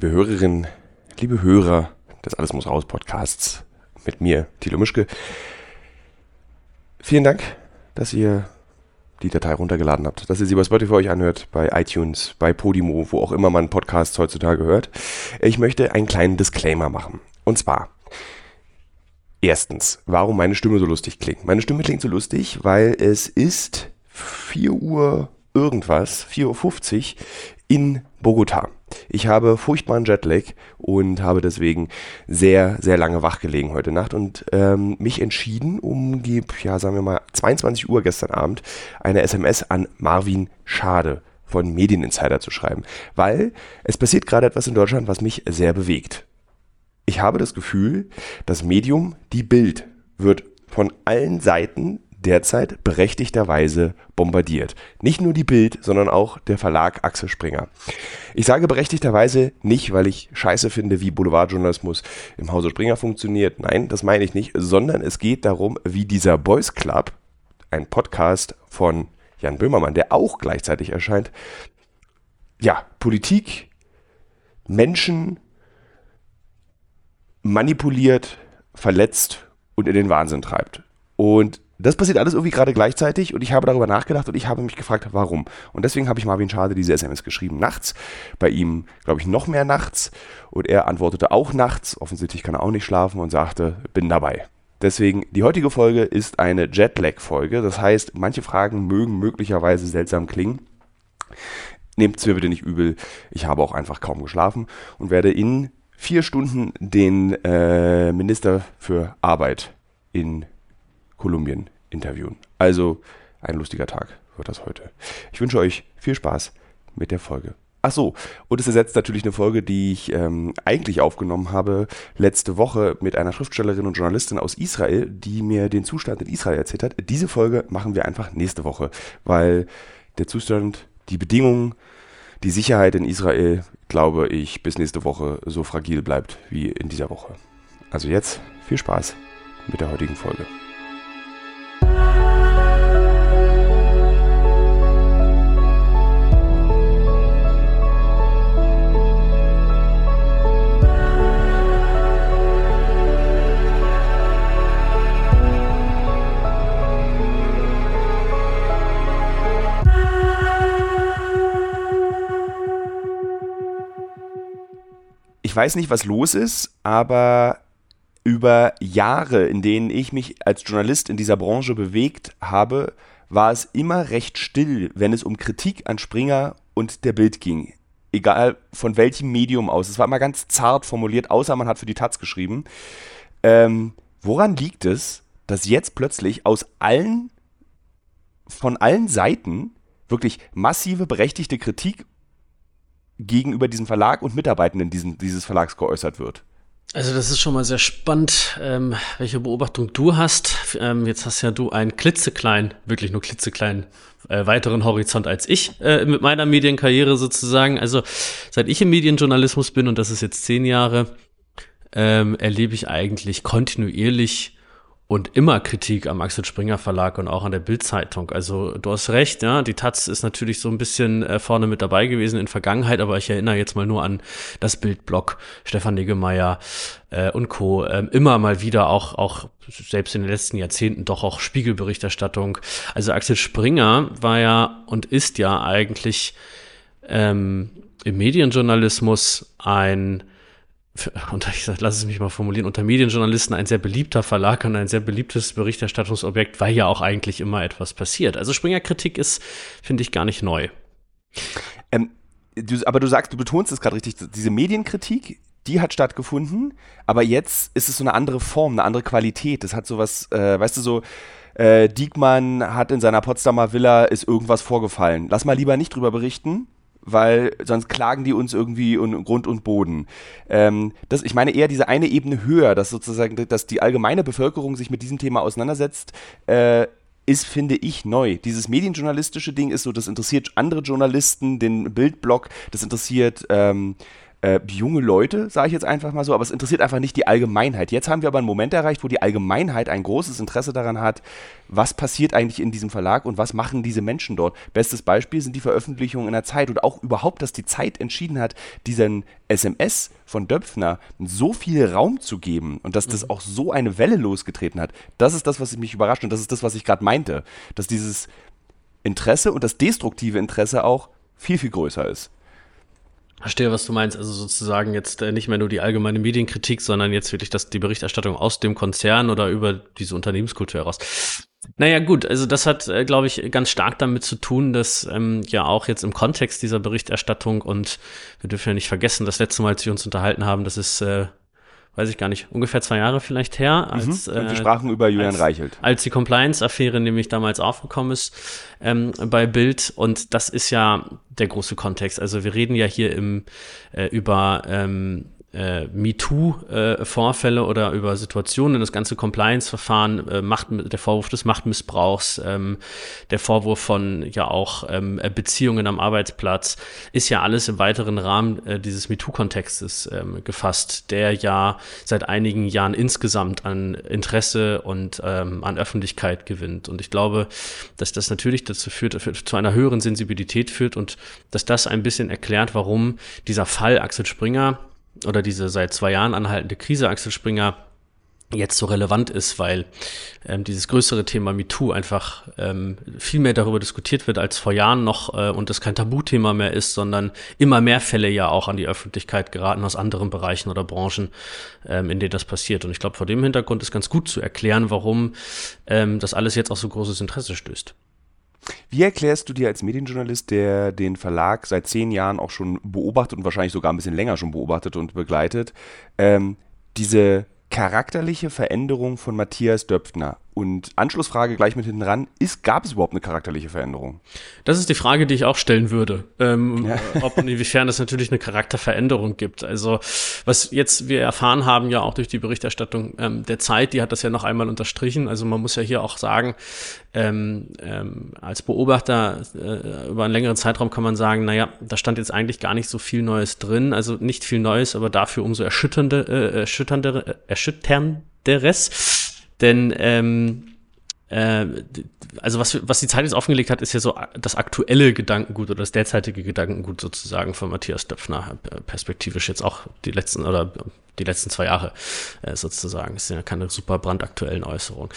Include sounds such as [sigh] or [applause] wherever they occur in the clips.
liebe Hörerinnen, liebe Hörer des Alles muss raus Podcasts mit mir, Thilo Mischke. Vielen Dank, dass ihr die Datei runtergeladen habt, dass ihr sie bei Spotify euch anhört, bei iTunes, bei Podimo, wo auch immer man Podcasts heutzutage hört. Ich möchte einen kleinen Disclaimer machen. Und zwar, erstens, warum meine Stimme so lustig klingt. Meine Stimme klingt so lustig, weil es ist 4 Uhr irgendwas, 4.50 Uhr in Bogota. Ich habe furchtbaren Jetlag und habe deswegen sehr, sehr lange wach gelegen heute Nacht und ähm, mich entschieden, um ja, sagen wir mal, 22 Uhr gestern Abend eine SMS an Marvin Schade von Medieninsider zu schreiben, weil es passiert gerade etwas in Deutschland, was mich sehr bewegt. Ich habe das Gefühl, das Medium, die Bild, wird von allen Seiten derzeit berechtigterweise bombardiert. Nicht nur die Bild, sondern auch der Verlag Axel Springer. Ich sage berechtigterweise nicht, weil ich scheiße finde, wie Boulevardjournalismus im Hause Springer funktioniert. Nein, das meine ich nicht, sondern es geht darum, wie dieser Boys Club, ein Podcast von Jan Böhmermann, der auch gleichzeitig erscheint, ja, Politik, Menschen manipuliert, verletzt und in den Wahnsinn treibt. Und das passiert alles irgendwie gerade gleichzeitig und ich habe darüber nachgedacht und ich habe mich gefragt, warum. Und deswegen habe ich Marvin Schade diese SMS geschrieben, nachts. Bei ihm, glaube ich, noch mehr nachts. Und er antwortete auch nachts. Offensichtlich kann er auch nicht schlafen und sagte, bin dabei. Deswegen, die heutige Folge ist eine Jetlag-Folge. Das heißt, manche Fragen mögen möglicherweise seltsam klingen. Nehmt es mir bitte nicht übel. Ich habe auch einfach kaum geschlafen und werde in vier Stunden den äh, Minister für Arbeit in Kolumbien interviewen. Also ein lustiger Tag wird das heute. Ich wünsche euch viel Spaß mit der Folge. Ach so, und es ersetzt natürlich eine Folge, die ich ähm, eigentlich aufgenommen habe letzte Woche mit einer Schriftstellerin und Journalistin aus Israel, die mir den Zustand in Israel erzählt hat. Diese Folge machen wir einfach nächste Woche, weil der Zustand, die Bedingungen, die Sicherheit in Israel, glaube ich, bis nächste Woche so fragil bleibt wie in dieser Woche. Also jetzt viel Spaß mit der heutigen Folge. Ich weiß nicht, was los ist, aber über Jahre, in denen ich mich als Journalist in dieser Branche bewegt habe, war es immer recht still, wenn es um Kritik an Springer und der Bild ging. Egal von welchem Medium aus. Es war immer ganz zart formuliert, außer man hat für die Taz geschrieben. Ähm, woran liegt es, dass jetzt plötzlich aus allen, von allen Seiten wirklich massive berechtigte Kritik gegenüber diesem Verlag und Mitarbeitenden diesen, dieses Verlags geäußert wird. Also das ist schon mal sehr spannend, ähm, welche Beobachtung du hast. Ähm, jetzt hast ja du einen klitzekleinen, wirklich nur klitzekleinen äh, weiteren Horizont als ich äh, mit meiner Medienkarriere sozusagen. Also seit ich im Medienjournalismus bin und das ist jetzt zehn Jahre, ähm, erlebe ich eigentlich kontinuierlich und immer Kritik am Axel Springer Verlag und auch an der Bild-Zeitung. Also du hast recht, ja, die Taz ist natürlich so ein bisschen äh, vorne mit dabei gewesen in Vergangenheit, aber ich erinnere jetzt mal nur an das Bildblog, Stefan Niggemeier äh, und Co. Ähm, immer mal wieder auch, auch selbst in den letzten Jahrzehnten doch auch Spiegelberichterstattung. Also Axel Springer war ja und ist ja eigentlich ähm, im Medienjournalismus ein [laughs] und ich sag, lass es mich mal formulieren, unter Medienjournalisten ein sehr beliebter Verlag und ein sehr beliebtes Berichterstattungsobjekt, weil ja auch eigentlich immer etwas passiert. Also Springer-Kritik ist, finde ich, gar nicht neu. Ähm, du, aber du sagst, du betonst es gerade richtig, diese Medienkritik, die hat stattgefunden, aber jetzt ist es so eine andere Form, eine andere Qualität. Das hat sowas, äh, weißt du, so, äh, Diekmann hat in seiner Potsdamer Villa ist irgendwas vorgefallen. Lass mal lieber nicht drüber berichten, weil sonst klagen die uns irgendwie um Grund und Boden. Ähm, das, ich meine eher diese eine Ebene höher, dass sozusagen, dass die allgemeine Bevölkerung sich mit diesem Thema auseinandersetzt, äh, ist, finde ich, neu. Dieses medienjournalistische Ding ist so, das interessiert andere Journalisten, den Bildblog, das interessiert ähm, äh, junge Leute, sage ich jetzt einfach mal so, aber es interessiert einfach nicht die Allgemeinheit. Jetzt haben wir aber einen Moment erreicht, wo die Allgemeinheit ein großes Interesse daran hat, was passiert eigentlich in diesem Verlag und was machen diese Menschen dort. Bestes Beispiel sind die Veröffentlichungen in der Zeit und auch überhaupt, dass die Zeit entschieden hat, diesen SMS von Döpfner so viel Raum zu geben und dass das mhm. auch so eine Welle losgetreten hat. Das ist das, was mich überrascht und das ist das, was ich gerade meinte, dass dieses Interesse und das destruktive Interesse auch viel, viel größer ist. Verstehe, was du meinst. Also sozusagen jetzt äh, nicht mehr nur die allgemeine Medienkritik, sondern jetzt wirklich das, die Berichterstattung aus dem Konzern oder über diese Unternehmenskultur heraus. Naja, gut, also das hat, äh, glaube ich, ganz stark damit zu tun, dass ähm, ja auch jetzt im Kontext dieser Berichterstattung und wir dürfen ja nicht vergessen, das letzte Mal, als wir uns unterhalten haben, das ist äh, weiß ich gar nicht, ungefähr zwei Jahre vielleicht her. Mhm. Als, mhm. wir äh, sprachen über Julian als, Reichelt. Als die Compliance-Affäre nämlich damals aufgekommen ist ähm, bei Bild. Und das ist ja der große Kontext. Also wir reden ja hier im, äh, über ähm, äh, MeToo-Vorfälle äh, oder über Situationen, das ganze Compliance-Verfahren, äh, Macht, der Vorwurf des Machtmissbrauchs, ähm, der Vorwurf von ja auch ähm, Beziehungen am Arbeitsplatz, ist ja alles im weiteren Rahmen äh, dieses MeToo-Kontextes ähm, gefasst, der ja seit einigen Jahren insgesamt an Interesse und ähm, an Öffentlichkeit gewinnt. Und ich glaube, dass das natürlich dazu führt, zu einer höheren Sensibilität führt und dass das ein bisschen erklärt, warum dieser Fall Axel Springer oder diese seit zwei Jahren anhaltende Krise Axel Springer jetzt so relevant ist, weil ähm, dieses größere Thema MeToo einfach ähm, viel mehr darüber diskutiert wird als vor Jahren noch äh, und es kein Tabuthema mehr ist, sondern immer mehr Fälle ja auch an die Öffentlichkeit geraten aus anderen Bereichen oder Branchen, ähm, in denen das passiert. Und ich glaube, vor dem Hintergrund ist ganz gut zu erklären, warum ähm, das alles jetzt auch so großes Interesse stößt. Wie erklärst du dir als Medienjournalist, der den Verlag seit zehn Jahren auch schon beobachtet und wahrscheinlich sogar ein bisschen länger schon beobachtet und begleitet, ähm, diese charakterliche Veränderung von Matthias Döpfner und Anschlussfrage gleich mit hinten ran, ist, gab es überhaupt eine charakterliche Veränderung? Das ist die Frage, die ich auch stellen würde. Ähm, ja. [laughs] Ob und inwiefern es natürlich eine Charakterveränderung gibt. Also, was jetzt wir erfahren haben, ja auch durch die Berichterstattung ähm, der Zeit, die hat das ja noch einmal unterstrichen. Also man muss ja hier auch sagen, ähm, ähm, als Beobachter äh, über einen längeren Zeitraum kann man sagen, naja, da stand jetzt eigentlich gar nicht so viel Neues drin. Also nicht viel Neues, aber dafür umso erschütternde, äh, erschütternde, äh, erschütternderes denn ähm, äh, also was, was die Zeit jetzt offengelegt hat, ist ja so das aktuelle Gedankengut oder das derzeitige Gedankengut sozusagen von Matthias Döpfner, äh, perspektivisch jetzt auch die letzten oder die letzten zwei Jahre äh, sozusagen. Das sind ja keine super brandaktuellen Äußerungen.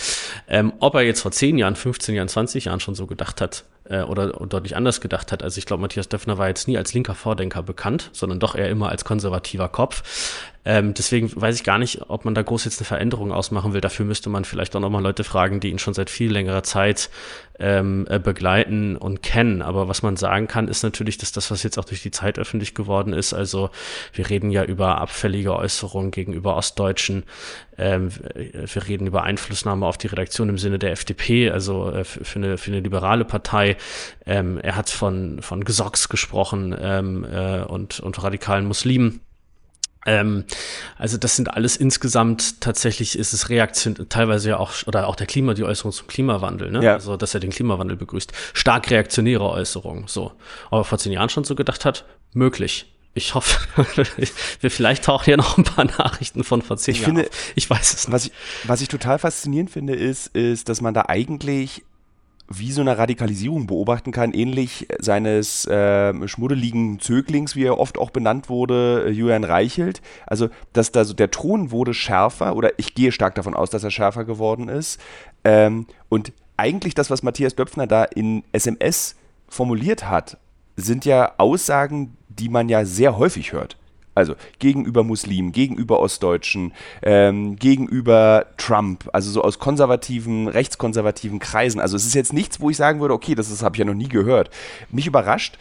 Ähm, ob er jetzt vor 10 Jahren, 15 Jahren, 20 Jahren schon so gedacht hat, äh, oder deutlich anders gedacht hat. Also ich glaube, Matthias Döpfner war jetzt nie als linker Vordenker bekannt, sondern doch eher immer als konservativer Kopf. Ähm, deswegen weiß ich gar nicht, ob man da groß jetzt eine Veränderung ausmachen will. Dafür müsste man vielleicht auch nochmal Leute fragen, die ihn schon seit viel längerer Zeit ähm, äh, begleiten und kennen. Aber was man sagen kann, ist natürlich, dass das, was jetzt auch durch die Zeit öffentlich geworden ist, also wir reden ja über abfällige Äußerungen gegenüber Ostdeutschen, ähm, wir reden über Einflussnahme auf die Redaktion im Sinne der FDP, also äh, für, eine, für eine liberale Partei. Ähm, er hat von, von Gesocks gesprochen ähm, äh, und, und radikalen Muslimen. Ähm, also das sind alles insgesamt tatsächlich ist es Reaktion, teilweise ja auch, oder auch der Klima, die Äußerung zum Klimawandel, ne? Ja. Also, dass er den Klimawandel begrüßt. Stark reaktionäre Äußerungen, so. Aber vor zehn Jahren schon so gedacht hat, möglich. Ich hoffe, [laughs] wir vielleicht tauchen ja noch ein paar Nachrichten von vor zehn ich Jahren finde, auf. Ich weiß es nicht. Was ich, was ich total faszinierend finde, ist, ist, dass man da eigentlich wie so eine Radikalisierung beobachten kann, ähnlich seines äh, schmuddeligen Zöglings, wie er oft auch benannt wurde, äh, Julian Reichelt. Also, dass da so der Ton wurde schärfer, oder ich gehe stark davon aus, dass er schärfer geworden ist. Ähm, und eigentlich das, was Matthias Döpfner da in SMS formuliert hat, sind ja Aussagen, die man ja sehr häufig hört. Also gegenüber Muslimen, gegenüber Ostdeutschen, ähm, gegenüber Trump, also so aus konservativen, rechtskonservativen Kreisen. Also es ist jetzt nichts, wo ich sagen würde, okay, das, das habe ich ja noch nie gehört. Mich überrascht,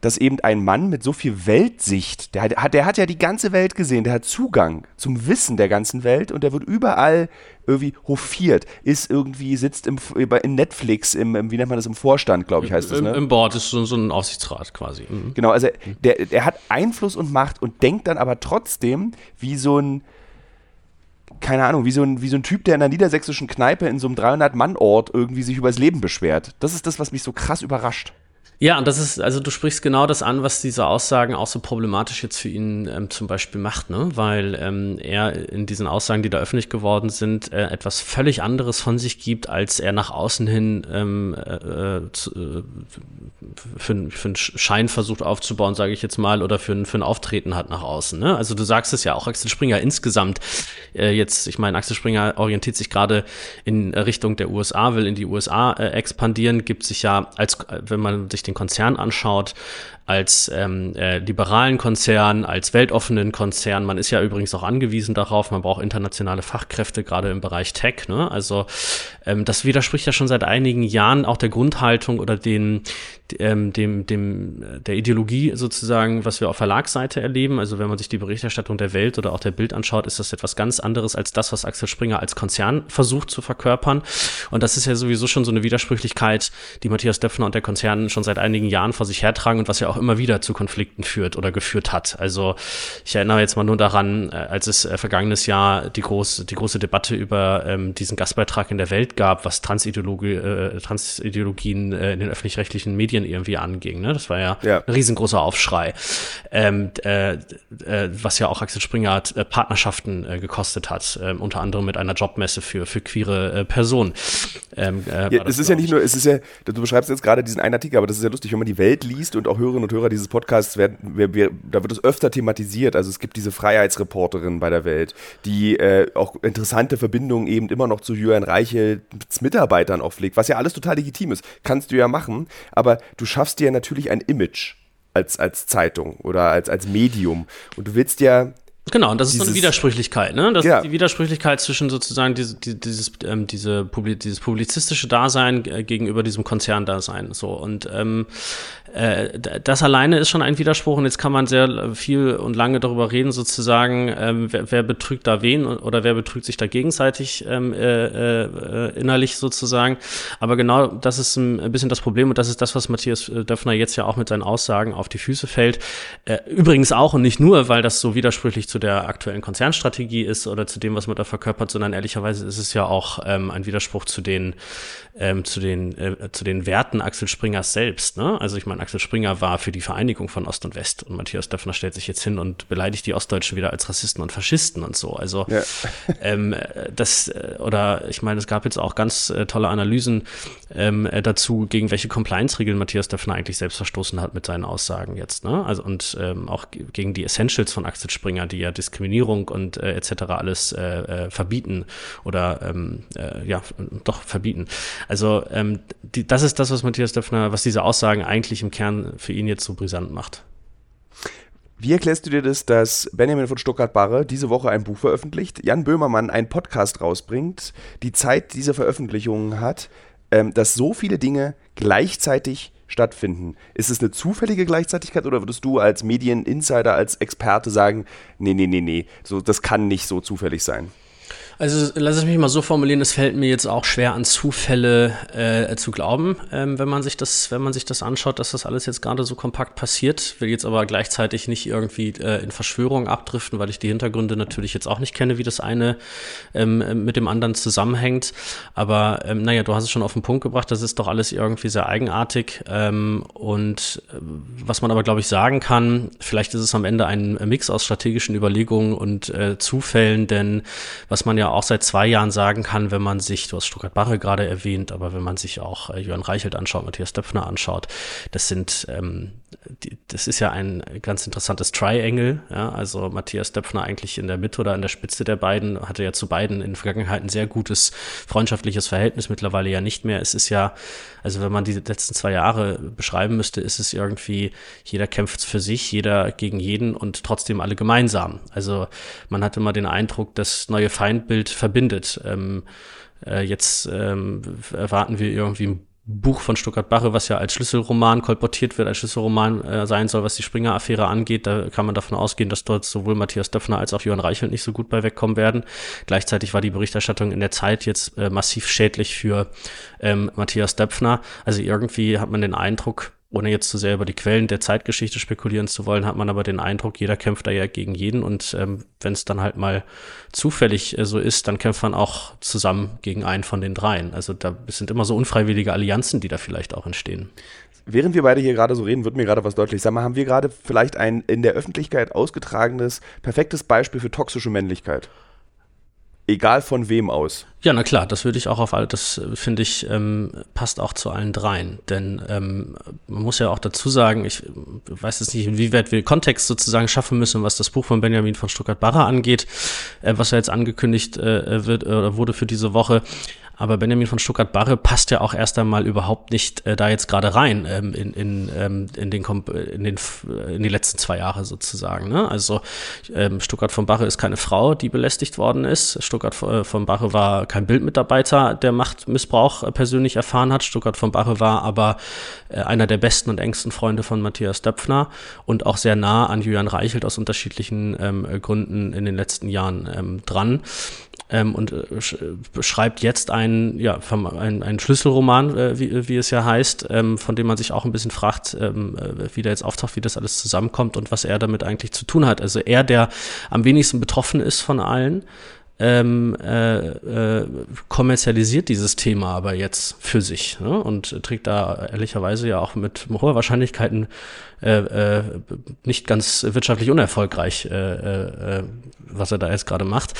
dass eben ein Mann mit so viel Weltsicht, der hat, der hat ja die ganze Welt gesehen, der hat Zugang zum Wissen der ganzen Welt und der wird überall irgendwie hofiert, ist irgendwie, sitzt im, in Netflix, im, wie nennt man das, im Vorstand, glaube ich, heißt das, ne? Im Board ist so, so ein Aufsichtsrat quasi. Mhm. Genau, also der, der hat Einfluss und Macht und denkt dann aber trotzdem wie so ein, keine Ahnung, wie so, ein, wie so ein Typ, der in einer niedersächsischen Kneipe in so einem 300-Mann-Ort irgendwie sich übers Leben beschwert. Das ist das, was mich so krass überrascht. Ja, und das ist, also du sprichst genau das an, was diese Aussagen auch so problematisch jetzt für ihn ähm, zum Beispiel macht, ne? Weil ähm, er in diesen Aussagen, die da öffentlich geworden sind, äh, etwas völlig anderes von sich gibt, als er nach außen hin ähm, äh, zu, äh, für, für einen Schein versucht aufzubauen, sage ich jetzt mal, oder für für ein Auftreten hat nach außen. Ne? Also du sagst es ja auch, Axel Springer insgesamt äh, jetzt, ich meine, Axel Springer orientiert sich gerade in Richtung der USA, will in die USA äh, expandieren, gibt sich ja als, wenn man sich den den Konzern anschaut, als ähm, äh, liberalen Konzern, als weltoffenen Konzern. Man ist ja übrigens auch angewiesen darauf, man braucht internationale Fachkräfte, gerade im Bereich Tech. Ne? Also ähm, das widerspricht ja schon seit einigen Jahren auch der Grundhaltung oder den, ähm, dem, dem, der Ideologie sozusagen, was wir auf Verlagsseite erleben. Also wenn man sich die Berichterstattung der Welt oder auch der Bild anschaut, ist das etwas ganz anderes als das, was Axel Springer als Konzern versucht zu verkörpern. Und das ist ja sowieso schon so eine Widersprüchlichkeit, die Matthias Döpfner und der Konzern schon seit einigen Jahren vor sich hertragen und was ja auch immer wieder zu Konflikten führt oder geführt hat. Also ich erinnere jetzt mal nur daran, äh, als es äh, vergangenes Jahr die große, die große Debatte über ähm, diesen Gastbeitrag in der Welt gab, was Transideologie, äh, Transideologien äh, in den öffentlich-rechtlichen Medien irgendwie anging. Ne? Das war ja, ja. ein riesengroßer Aufschrei, ähm, äh, äh, was ja auch Axel Springer äh, Partnerschaften äh, gekostet hat, äh, unter anderem mit einer Jobmesse für, für queere äh, Personen. Ähm, äh, ja, es ist ja nicht nur, es ist ja, du beschreibst jetzt gerade diesen einen Artikel, aber das ist ja lustig, wenn man die Welt liest und auch Hörerinnen und Hörer dieses Podcasts werden, wir, wir, da wird es öfter thematisiert. Also es gibt diese Freiheitsreporterin bei der Welt, die äh, auch interessante Verbindungen eben immer noch zu Julian Reichels Mitarbeitern auch pflegt, was ja alles total legitim ist. Kannst du ja machen, aber du schaffst dir natürlich ein Image als, als Zeitung oder als, als Medium. Und du willst ja Genau, und das ist so eine Widersprüchlichkeit, ne? Das ja. ist die Widersprüchlichkeit zwischen sozusagen diese, dieses, ähm, diese, dieses publizistische Dasein äh, gegenüber diesem Konzerndasein. So. Und ähm, äh, das alleine ist schon ein Widerspruch und jetzt kann man sehr viel und lange darüber reden, sozusagen, ähm, wer, wer betrügt da wen oder wer betrügt sich da gegenseitig ähm, äh, äh, innerlich sozusagen. Aber genau das ist ein bisschen das Problem und das ist das, was Matthias äh, Döffner jetzt ja auch mit seinen Aussagen auf die Füße fällt. Äh, übrigens auch und nicht nur, weil das so widersprüchlich zu der aktuellen Konzernstrategie ist oder zu dem, was man da verkörpert, sondern ehrlicherweise ist es ja auch ähm, ein Widerspruch zu den ähm, zu den äh, zu den Werten Axel Springers selbst. Ne? Also ich meine, Axel Springer war für die Vereinigung von Ost und West und Matthias Döpfner stellt sich jetzt hin und beleidigt die Ostdeutschen wieder als Rassisten und Faschisten und so. Also ja. [laughs] ähm, das äh, oder ich meine, es gab jetzt auch ganz äh, tolle Analysen ähm, äh, dazu, gegen welche Compliance-Regeln Matthias Döpfner eigentlich selbst verstoßen hat mit seinen Aussagen jetzt. Ne? Also und ähm, auch gegen die Essentials von Axel Springer, die ja Diskriminierung und äh, etc. alles äh, äh, verbieten oder ähm, äh, ja doch verbieten. Also ähm, die, das ist das, was Matthias Döpfner, was diese Aussagen eigentlich im Kern für ihn jetzt so brisant macht. Wie erklärst du dir das, dass Benjamin von Stuttgart-Barre diese Woche ein Buch veröffentlicht, Jan Böhmermann einen Podcast rausbringt, die Zeit dieser Veröffentlichungen hat, ähm, dass so viele Dinge gleichzeitig stattfinden. Ist es eine zufällige Gleichzeitigkeit oder würdest du als Medieninsider, als Experte sagen, nee, nee, nee, nee, so, das kann nicht so zufällig sein? Also lass es mich mal so formulieren, es fällt mir jetzt auch schwer an Zufälle äh, zu glauben, ähm, wenn man sich das, wenn man sich das anschaut, dass das alles jetzt gerade so kompakt passiert. Will jetzt aber gleichzeitig nicht irgendwie äh, in Verschwörung abdriften, weil ich die Hintergründe natürlich jetzt auch nicht kenne, wie das eine ähm, mit dem anderen zusammenhängt. Aber ähm, naja, du hast es schon auf den Punkt gebracht, das ist doch alles irgendwie sehr eigenartig. Ähm, und äh, was man aber, glaube ich, sagen kann, vielleicht ist es am Ende ein Mix aus strategischen Überlegungen und äh, Zufällen, denn was man ja auch seit zwei Jahren sagen kann, wenn man sich, du hast Stuttgart-Barre gerade erwähnt, aber wenn man sich auch äh, Jörn Reichelt anschaut, Matthias Döpfner anschaut, das sind, ähm, die, das ist ja ein ganz interessantes Triangle, ja, also Matthias Döpfner eigentlich in der Mitte oder an der Spitze der beiden, hatte ja zu beiden in der Vergangenheit ein sehr gutes freundschaftliches Verhältnis, mittlerweile ja nicht mehr. Es ist ja, also wenn man die letzten zwei Jahre beschreiben müsste, ist es irgendwie, jeder kämpft für sich, jeder gegen jeden und trotzdem alle gemeinsam. Also man hatte immer den Eindruck, das neue Feindbild Bild verbindet. Ähm, äh, jetzt ähm, erwarten wir irgendwie ein Buch von Stuttgart-Barre, was ja als Schlüsselroman kolportiert wird, als Schlüsselroman äh, sein soll, was die Springer-Affäre angeht. Da kann man davon ausgehen, dass dort sowohl Matthias Döpfner als auch Johann Reichelt nicht so gut bei wegkommen werden. Gleichzeitig war die Berichterstattung in der Zeit jetzt äh, massiv schädlich für ähm, Matthias Döpfner. Also irgendwie hat man den Eindruck, ohne jetzt zu sehr über die Quellen der Zeitgeschichte spekulieren zu wollen, hat man aber den Eindruck, jeder kämpft da ja gegen jeden und ähm, wenn es dann halt mal zufällig äh, so ist, dann kämpft man auch zusammen gegen einen von den dreien. Also da sind immer so unfreiwillige Allianzen, die da vielleicht auch entstehen während wir beide hier gerade so reden, wird mir gerade was deutlich. Sag mal, haben wir gerade vielleicht ein in der Öffentlichkeit ausgetragenes, perfektes Beispiel für toxische Männlichkeit? Egal von wem aus. Ja, na klar, das würde ich auch auf all, das äh, finde ich, ähm, passt auch zu allen dreien. Denn ähm, man muss ja auch dazu sagen, ich weiß jetzt nicht, inwieweit wir Kontext sozusagen schaffen müssen, was das Buch von Benjamin von Stuttgart-Barre angeht, äh, was ja jetzt angekündigt äh, wird oder wurde für diese Woche. Aber Benjamin von Stuttgart-Barre passt ja auch erst einmal überhaupt nicht äh, da jetzt gerade rein ähm, in, in, ähm, in, den, in, den, in die letzten zwei Jahre sozusagen. Ne? Also ähm, Stuttgart von Barre ist keine Frau, die belästigt worden ist. Stuttgart äh, von Barre war kein Bildmitarbeiter, der Machtmissbrauch äh, persönlich erfahren hat. Stuttgart von Barre war aber äh, einer der besten und engsten Freunde von Matthias Döpfner und auch sehr nah an Julian Reichelt aus unterschiedlichen ähm, Gründen in den letzten Jahren ähm, dran ähm, und äh, beschreibt jetzt einen, ja, einen, einen Schlüsselroman, äh, wie, wie es ja heißt, ähm, von dem man sich auch ein bisschen fragt, ähm, äh, wie der jetzt auftaucht, wie das alles zusammenkommt und was er damit eigentlich zu tun hat. Also er, der am wenigsten betroffen ist von allen, ähm, äh, äh, kommerzialisiert dieses Thema aber jetzt für sich ne? und trägt da ehrlicherweise ja auch mit hoher Wahrscheinlichkeit äh, äh, nicht ganz wirtschaftlich unerfolgreich, äh, äh, äh, was er da jetzt gerade macht.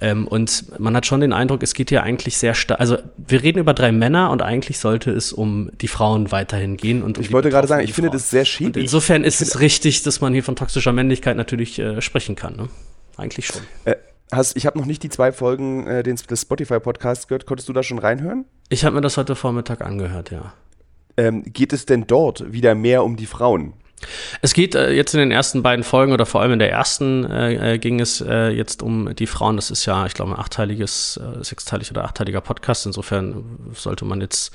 Ähm, und man hat schon den Eindruck, es geht hier eigentlich sehr stark. Also wir reden über drei Männer und eigentlich sollte es um die Frauen weiterhin gehen. Und um ich wollte gerade sagen, ich finde das sehr schädlich. insofern ist es richtig, dass man hier von toxischer Männlichkeit natürlich äh, sprechen kann. Ne? Eigentlich schon. Äh, hast, ich habe noch nicht die zwei Folgen äh, des, des Spotify-Podcasts gehört. Konntest du da schon reinhören? Ich habe mir das heute Vormittag angehört, ja. Ähm, geht es denn dort wieder mehr um die Frauen? Es geht äh, jetzt in den ersten beiden Folgen oder vor allem in der ersten äh, äh ging es äh, jetzt um die Frauen. Das ist ja, ich glaube, ein achteiliges, äh, sechsteilig oder achteiliger Podcast. Insofern sollte man jetzt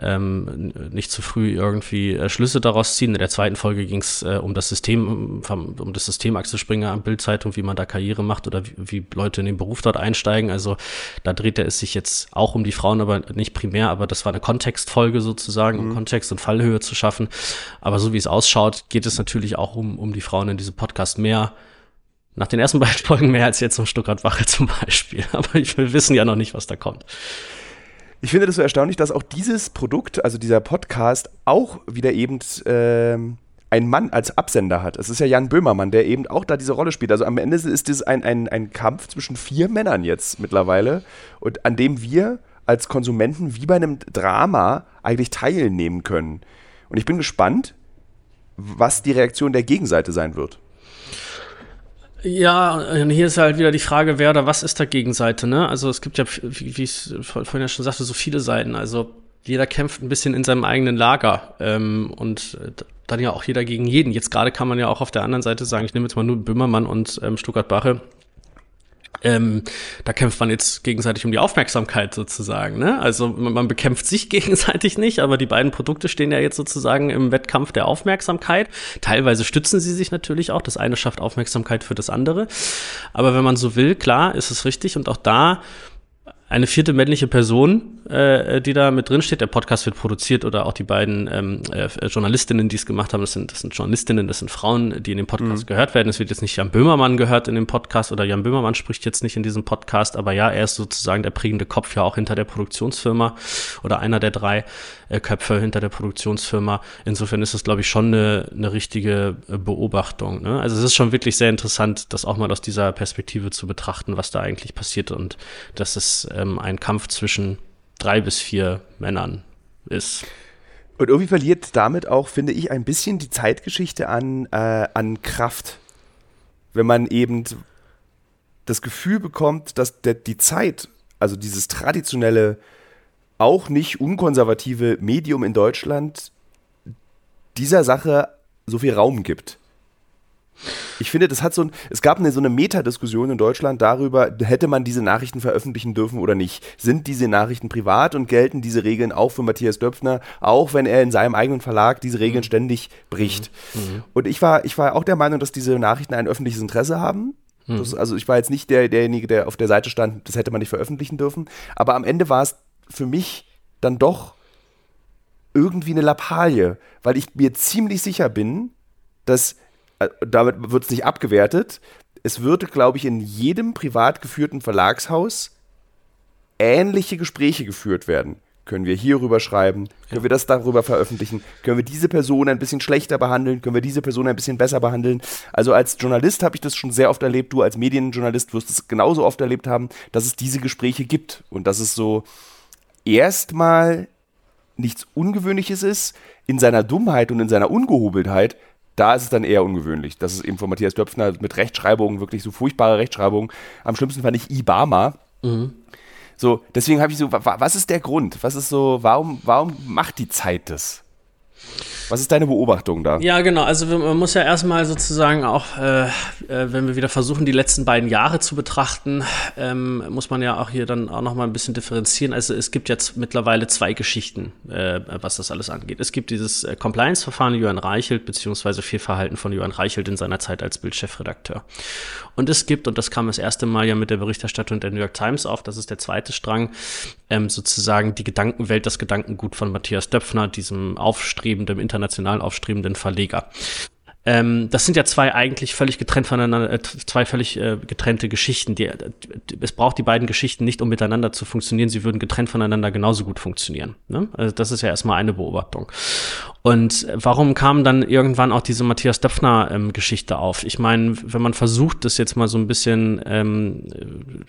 ähm, nicht zu früh irgendwie äh, Schlüsse daraus ziehen. In der zweiten Folge ging es äh, um das System, um, um das System Axel Springer am Bildzeitung, wie man da Karriere macht oder wie, wie, Leute in den Beruf dort einsteigen. Also da dreht er es sich jetzt auch um die Frauen, aber nicht primär, aber das war eine Kontextfolge sozusagen, um mhm. Kontext und Fallhöhe zu schaffen. Aber so wie es ausschaut, geht es natürlich auch um, um die Frauen in diesem Podcast mehr nach den ersten [laughs] beiden Folgen mehr als jetzt um Stuttgart-Wache zum Beispiel. [laughs] Aber ich, wir wissen ja noch nicht, was da kommt. Ich finde das so erstaunlich, dass auch dieses Produkt, also dieser Podcast, auch wieder eben äh, ein Mann als Absender hat. Es ist ja Jan Böhmermann, der eben auch da diese Rolle spielt. Also am Ende ist es ein, ein, ein Kampf zwischen vier Männern jetzt mittlerweile und an dem wir als Konsumenten wie bei einem Drama eigentlich teilnehmen können. Und ich bin gespannt, was die Reaktion der Gegenseite sein wird. Ja, und hier ist halt wieder die Frage, wer oder was ist der Gegenseite, ne? Also es gibt ja, wie, wie ich vorhin ja schon sagte, so viele Seiten. Also jeder kämpft ein bisschen in seinem eigenen Lager ähm, und dann ja auch jeder gegen jeden. Jetzt gerade kann man ja auch auf der anderen Seite sagen, ich nehme jetzt mal nur Böhmermann und ähm, Stuttgart-Bache ähm, da kämpft man jetzt gegenseitig um die Aufmerksamkeit sozusagen. Ne? Also man, bekämpft sich [laughs] gegenseitig nicht, aber die beiden Produkte stehen ja jetzt sozusagen im Wettkampf der Aufmerksamkeit. Teilweise stützen sie sich natürlich auch. Das eine schafft Aufmerksamkeit für das andere. Aber wenn man so will, klar, ist es richtig. Und auch da eine vierte männliche Person, äh, die da mit drin steht. Der Podcast wird produziert oder auch die beiden ähm, äh, Journalistinnen, die es gemacht haben, das sind, das sind Journalistinnen, das sind Frauen, die in dem Podcast mhm. gehört werden. Es wird jetzt nicht Jan Böhmermann gehört in dem Podcast oder Jan Böhmermann spricht jetzt nicht in diesem Podcast, aber ja, er ist sozusagen der prägende Kopf ja auch hinter der Produktionsfirma oder einer der drei äh, Köpfe hinter der Produktionsfirma. Insofern ist es, glaube ich, schon eine, eine richtige äh, Beobachtung. Ne? Also es ist schon wirklich sehr interessant, das auch mal aus dieser Perspektive zu betrachten, was da eigentlich passiert und dass es ähm, ein Kampf zwischen drei bis vier Männern ist. Und irgendwie verliert damit auch, finde ich, ein bisschen die Zeitgeschichte an, äh, an Kraft. Wenn man eben das Gefühl bekommt, dass der, die Zeit, also dieses traditionelle, auch nicht unkonservative Medium in Deutschland dieser Sache so viel Raum gibt. Ich finde, das hat so ein, es gab eine, so eine Metadiskussion in Deutschland darüber, hätte man diese Nachrichten veröffentlichen dürfen oder nicht. Sind diese Nachrichten privat und gelten diese Regeln auch für Matthias Döpfner, auch wenn er in seinem eigenen Verlag diese Regeln mhm. ständig bricht. Mhm. mhm. Und ich war, ich war auch der Meinung, dass diese Nachrichten ein öffentliches Interesse haben. Mhm. Das, also ich war jetzt nicht der, derjenige, der auf der Seite stand, das hätte man nicht veröffentlichen dürfen. Aber am Ende war es für mich dann doch irgendwie eine Lappalie, weil ich mir ziemlich sicher bin, dass damit wird es nicht abgewertet. Es würde, glaube ich, in jedem privat geführten Verlagshaus ähnliche Gespräche geführt werden. Können wir hierüber schreiben? Können wir das darüber veröffentlichen? Können wir diese Person ein bisschen schlechter behandeln? Können wir diese Person ein bisschen besser behandeln? Also als Journalist habe ich das schon sehr oft erlebt. Du als Medienjournalist wirst es genauso oft erlebt haben, dass es diese Gespräche gibt und dass es so erstmal nichts Ungewöhnliches ist. In seiner Dummheit und in seiner Ungehobeltheit da ist es dann eher ungewöhnlich. Das ist eben von Matthias Döpfner mit Rechtschreibungen, wirklich so furchtbare Rechtschreibungen. Am schlimmsten fand ich Ibama. Mhm. So, deswegen habe ich so, was ist der Grund? Was ist so, warum, warum macht die Zeit das? Was ist deine Beobachtung da? Ja, genau. Also man muss ja erstmal sozusagen auch, äh, äh, wenn wir wieder versuchen, die letzten beiden Jahre zu betrachten, ähm, muss man ja auch hier dann auch noch mal ein bisschen differenzieren. Also es gibt jetzt mittlerweile zwei Geschichten, äh, was das alles angeht. Es gibt dieses äh, Compliance-Verfahren Johann Reichelt, beziehungsweise Fehlverhalten von Johann Reichelt in seiner Zeit als Bildchefredakteur. Und es gibt, und das kam das erste Mal ja mit der Berichterstattung der New York Times auf, das ist der zweite Strang, ähm, sozusagen die Gedankenwelt, das Gedankengut von Matthias Döpfner, diesem aufstrebenden, international aufstrebenden Verleger. Ähm, das sind ja zwei eigentlich völlig getrennt voneinander, äh, zwei völlig äh, getrennte Geschichten. Die, äh, es braucht die beiden Geschichten nicht, um miteinander zu funktionieren. Sie würden getrennt voneinander genauso gut funktionieren. Ne? Also das ist ja erstmal eine Beobachtung. Und warum kam dann irgendwann auch diese Matthias Döpfner-Geschichte ähm, auf? Ich meine, wenn man versucht, das jetzt mal so ein bisschen ähm,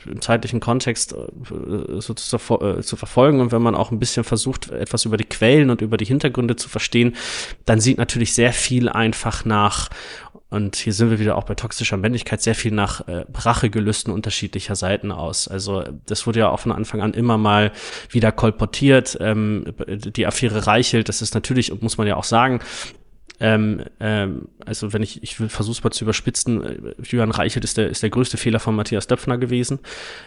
im zeitlichen Kontext äh, so zu, äh, zu, verfolgen und wenn man auch ein bisschen versucht, etwas über die Quellen und über die Hintergründe zu verstehen, dann sieht natürlich sehr viel einfach nach und hier sind wir wieder auch bei toxischer Männlichkeit sehr viel nach äh, Rachegelüsten unterschiedlicher Seiten aus. Also das wurde ja auch von Anfang an immer mal wieder kolportiert. Ähm, die Affäre Reichelt, das ist natürlich, muss man ja auch sagen, ähm, ähm, also wenn ich, ich versuche es mal zu überspitzen, äh, Julian Reichelt ist der, ist der größte Fehler von Matthias Döpfner gewesen.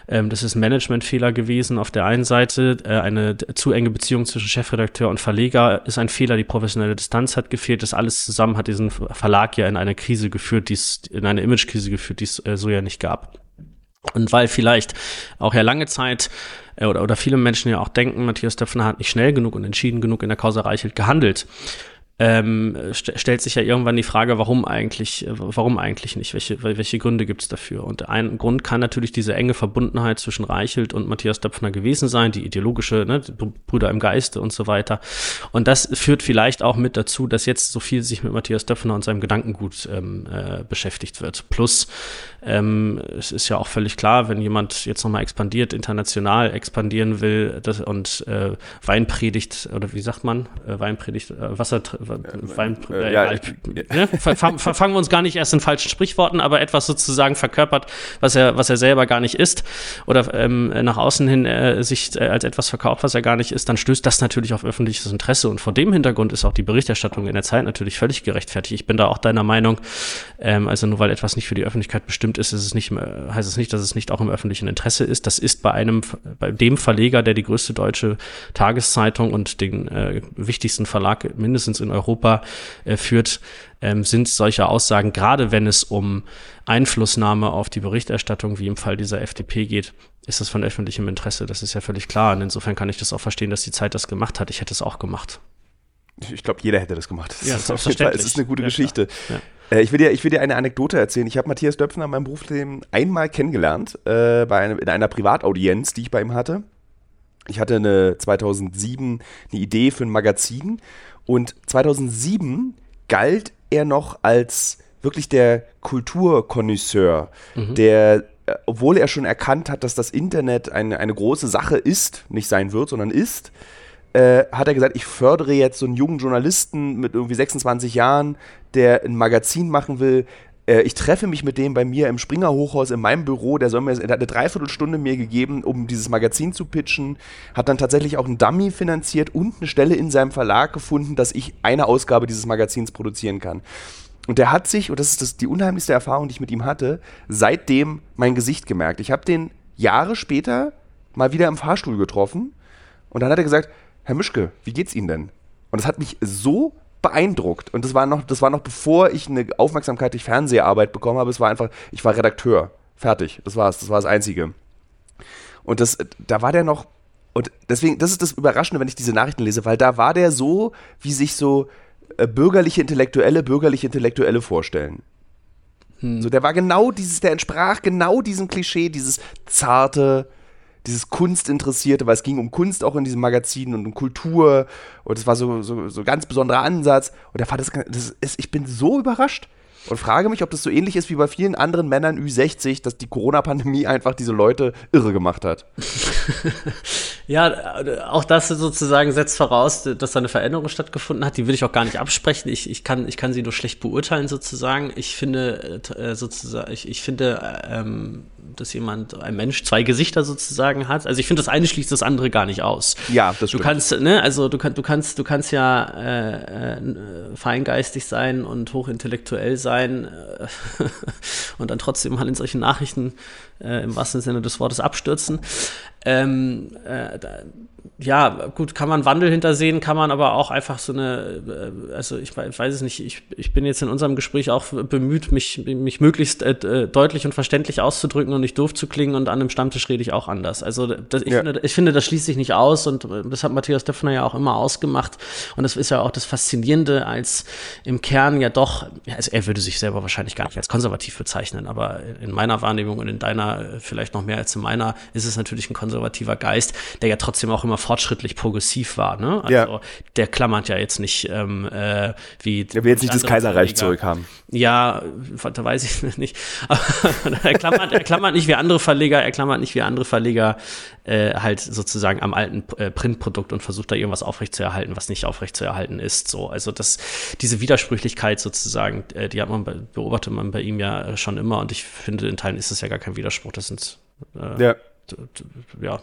Ähm, das ist Managementfehler gewesen auf der einen Seite. Äh, eine zu enge Beziehung zwischen Chefredakteur und Verleger ist ein Fehler. Die professionelle Distanz hat gefehlt. Das alles zusammen hat diesen Verlag ja in eine Krise geführt, die es, in eine Imagekrise geführt, die es äh, so ja nicht gab. Und weil vielleicht auch ja lange Zeit äh, oder, oder viele Menschen ja auch denken, Matthias Döpfner hat nicht schnell genug und entschieden genug in der Causa Reichelt gehandelt, ähm, st stellt sich ja irgendwann die Frage, warum eigentlich, äh, warum eigentlich nicht? Welche, welche Gründe gibt es dafür? Und ein Grund kann natürlich diese enge Verbundenheit zwischen Reichelt und Matthias Döpfner gewesen sein, die ideologische, ne, Brüder im Geiste und so weiter. Und das führt vielleicht auch mit dazu, dass jetzt so viel sich mit Matthias Döpfner und seinem Gedankengut ähm, äh, beschäftigt wird. Plus, ähm, es ist ja auch völlig klar, wenn jemand jetzt nochmal expandiert, international expandieren will das, und äh, Wein predigt, oder wie sagt man, äh, Wein predigt, äh, Wasser, äh, ja, äh, ne? verfangen wir uns gar nicht erst in falschen Sprichworten, aber etwas sozusagen verkörpert, was er, was er selber gar nicht ist oder ähm, nach außen hin äh, sich äh, als etwas verkauft, was er gar nicht ist, dann stößt das natürlich auf öffentliches Interesse und vor dem Hintergrund ist auch die Berichterstattung in der Zeit natürlich völlig gerechtfertigt. Ich bin da auch deiner Meinung, ähm, also nur weil etwas nicht für die Öffentlichkeit bestimmt ist, ist es nicht, heißt es nicht, dass es nicht auch im öffentlichen Interesse ist. Das ist bei einem, bei dem Verleger, der die größte deutsche Tageszeitung und den äh, wichtigsten Verlag mindestens in Europa äh, führt, ähm, sind solche Aussagen, gerade wenn es um Einflussnahme auf die Berichterstattung, wie im Fall dieser FDP geht, ist das von öffentlichem Interesse. Das ist ja völlig klar. Und insofern kann ich das auch verstehen, dass die Zeit das gemacht hat. Ich hätte es auch gemacht. Ich glaube, jeder hätte das gemacht. Das ja, ist selbstverständlich. Es ist eine gute ja, Geschichte. Ja. Äh, ich, will dir, ich will dir eine Anekdote erzählen. Ich habe Matthias Döpfner in meinem Berufsleben einmal kennengelernt, äh, bei einem, in einer Privataudienz, die ich bei ihm hatte. Ich hatte eine 2007 eine Idee für ein Magazin und 2007 galt er noch als wirklich der Kulturkonnoisseur, mhm. der, äh, obwohl er schon erkannt hat, dass das Internet eine, eine große Sache ist, nicht sein wird, sondern ist, äh, hat er gesagt, ich fördere jetzt so einen jungen Journalisten mit irgendwie 26 Jahren, der ein Magazin machen will. Äh, ich treffe mich mit dem bei mir im Springer Hochhaus in meinem Büro. Der soll mir, der hat eine Dreiviertelstunde mir gegeben, um dieses Magazin zu pitchen. Hat dann tatsächlich auch einen Dummy finanziert und eine Stelle in seinem Verlag gefunden, dass ich eine Ausgabe dieses Magazins produzieren kann. Und der hat sich, und das ist das, die unheimlichste Erfahrung, die ich mit ihm hatte, seitdem mein Gesicht gemerkt. Ich habe den Jahre später mal wieder im Fahrstuhl getroffen und dann hat er gesagt, Herr Mischke, wie geht's Ihnen denn? Und das hat mich so beeindruckt. Und das war noch, das war noch bevor ich eine Aufmerksamkeit durch Fernseharbeit bekommen habe. Es war einfach, ich war Redakteur. Fertig. Das war's. Das war das Einzige. Und das, da war der noch, und deswegen, das ist das Überraschende, wenn ich diese Nachrichten lese, weil da war der so, wie sich so äh, bürgerliche Intellektuelle, bürgerliche Intellektuelle vorstellen. Hm. So, der war genau dieses, der entsprach genau diesem Klischee, dieses zarte, dieses Kunstinteressierte, weil es ging um Kunst auch in diesem Magazin und um Kultur und es war so, so, so ganz besonderer Ansatz und er fand das, das ist, ich bin so überrascht und frage mich, ob das so ähnlich ist wie bei vielen anderen Männern Ü60, dass die Corona-Pandemie einfach diese Leute irre gemacht hat. [laughs] ja, auch das sozusagen setzt voraus, dass da eine Veränderung stattgefunden hat. Die will ich auch gar nicht absprechen. Ich, ich, kann, ich kann sie nur schlecht beurteilen sozusagen. Ich finde äh, sozusagen, ich, ich finde, ähm, dass jemand, ein Mensch, zwei Gesichter sozusagen hat. Also ich finde, das eine schließt das andere gar nicht aus. Ja, das stimmt. Du kannst, ne, also du, kann, du kannst, du kannst ja äh, äh, feingeistig sein und hochintellektuell sein äh, [laughs] und dann trotzdem mal in solchen Nachrichten äh, im wahrsten Sinne des Wortes abstürzen. Ähm, äh, da, ja, gut, kann man Wandel hintersehen, kann man aber auch einfach so eine, äh, also ich, ich weiß es nicht, ich, ich bin jetzt in unserem Gespräch auch bemüht, mich, mich möglichst äh, äh, deutlich und verständlich auszudrücken und nicht doof zu klingen und an einem Stammtisch rede ich auch anders. Also das, ich, ja. finde, ich finde, das schließt sich nicht aus und das hat Matthias Döpfner ja auch immer ausgemacht und das ist ja auch das Faszinierende, als im Kern ja doch, also er würde sich selber wahrscheinlich gar nicht als konservativ bezeichnen, aber in meiner Wahrnehmung und in deiner vielleicht noch mehr als in meiner ist es natürlich ein konservativer Geist, der ja trotzdem auch immer fortschrittlich progressiv war. Ne? Also ja. der klammert ja jetzt nicht ähm, äh, wie. Der will jetzt nicht das Kaiserreich zurückhaben. Ja, da weiß ich [laughs] nicht. er, klammert, er klammert nicht wie andere Verleger, er klammert nicht wie andere Verleger äh, halt sozusagen am alten äh, Printprodukt und versucht da irgendwas aufrechtzuerhalten, was nicht aufrechtzuerhalten ist. So, also das, diese Widersprüchlichkeit sozusagen, äh, die hat man bei, beobachtet man bei ihm ja schon immer und ich finde, in Teilen ist es ja gar kein Widerspruch. Das sind äh, ja. ja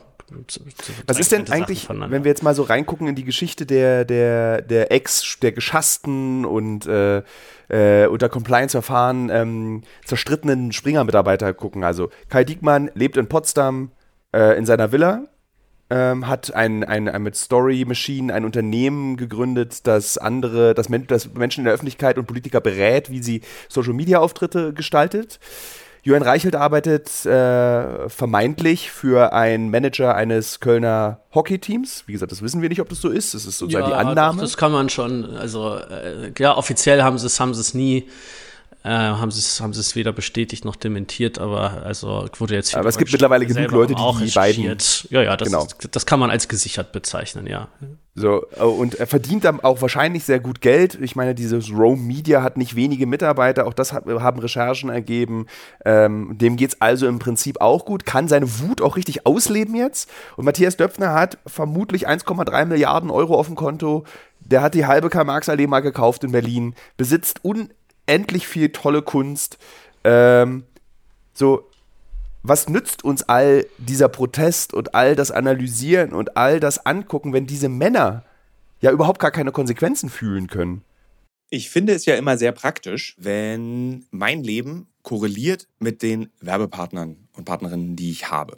was ist denn eigentlich, wenn wir jetzt mal so reingucken in die Geschichte der, der, der Ex, der geschassten und äh, äh, unter Compliance-Verfahren ähm, zerstrittenen Springer-Mitarbeiter gucken? Also Kai Diekmann lebt in Potsdam äh, in seiner Villa, ähm, hat ein, ein, ein, mit Story Machine ein Unternehmen gegründet, das andere, das, Men das Menschen in der Öffentlichkeit und Politiker berät, wie sie Social Media Auftritte gestaltet. Johann Reichelt arbeitet äh, vermeintlich für einen Manager eines Kölner Hockeyteams. Wie gesagt, das wissen wir nicht, ob das so ist. Das ist sozusagen ja, die Annahme. Doch, das kann man schon. Also äh, ja, offiziell haben sie es, haben sie es nie äh, haben sie es haben sie es weder bestätigt noch dementiert, aber also wurde jetzt Aber es gibt mittlerweile genug Leute, die die beiden Ja, ja, das, genau. das kann man als gesichert bezeichnen, ja. So oh, und er verdient dann auch wahrscheinlich sehr gut Geld. Ich meine, dieses Rome Media hat nicht wenige Mitarbeiter, auch das haben Recherchen ergeben. Ähm, dem geht's also im Prinzip auch gut, kann seine Wut auch richtig ausleben jetzt. Und Matthias Döpfner hat vermutlich 1,3 Milliarden Euro auf dem Konto. Der hat die halbe Karl-Marx-Allee mal gekauft in Berlin, besitzt un endlich viel tolle Kunst. Ähm, so, was nützt uns all dieser Protest und all das Analysieren und all das Angucken, wenn diese Männer ja überhaupt gar keine Konsequenzen fühlen können? Ich finde es ja immer sehr praktisch, wenn mein Leben korreliert mit den Werbepartnern und Partnerinnen, die ich habe.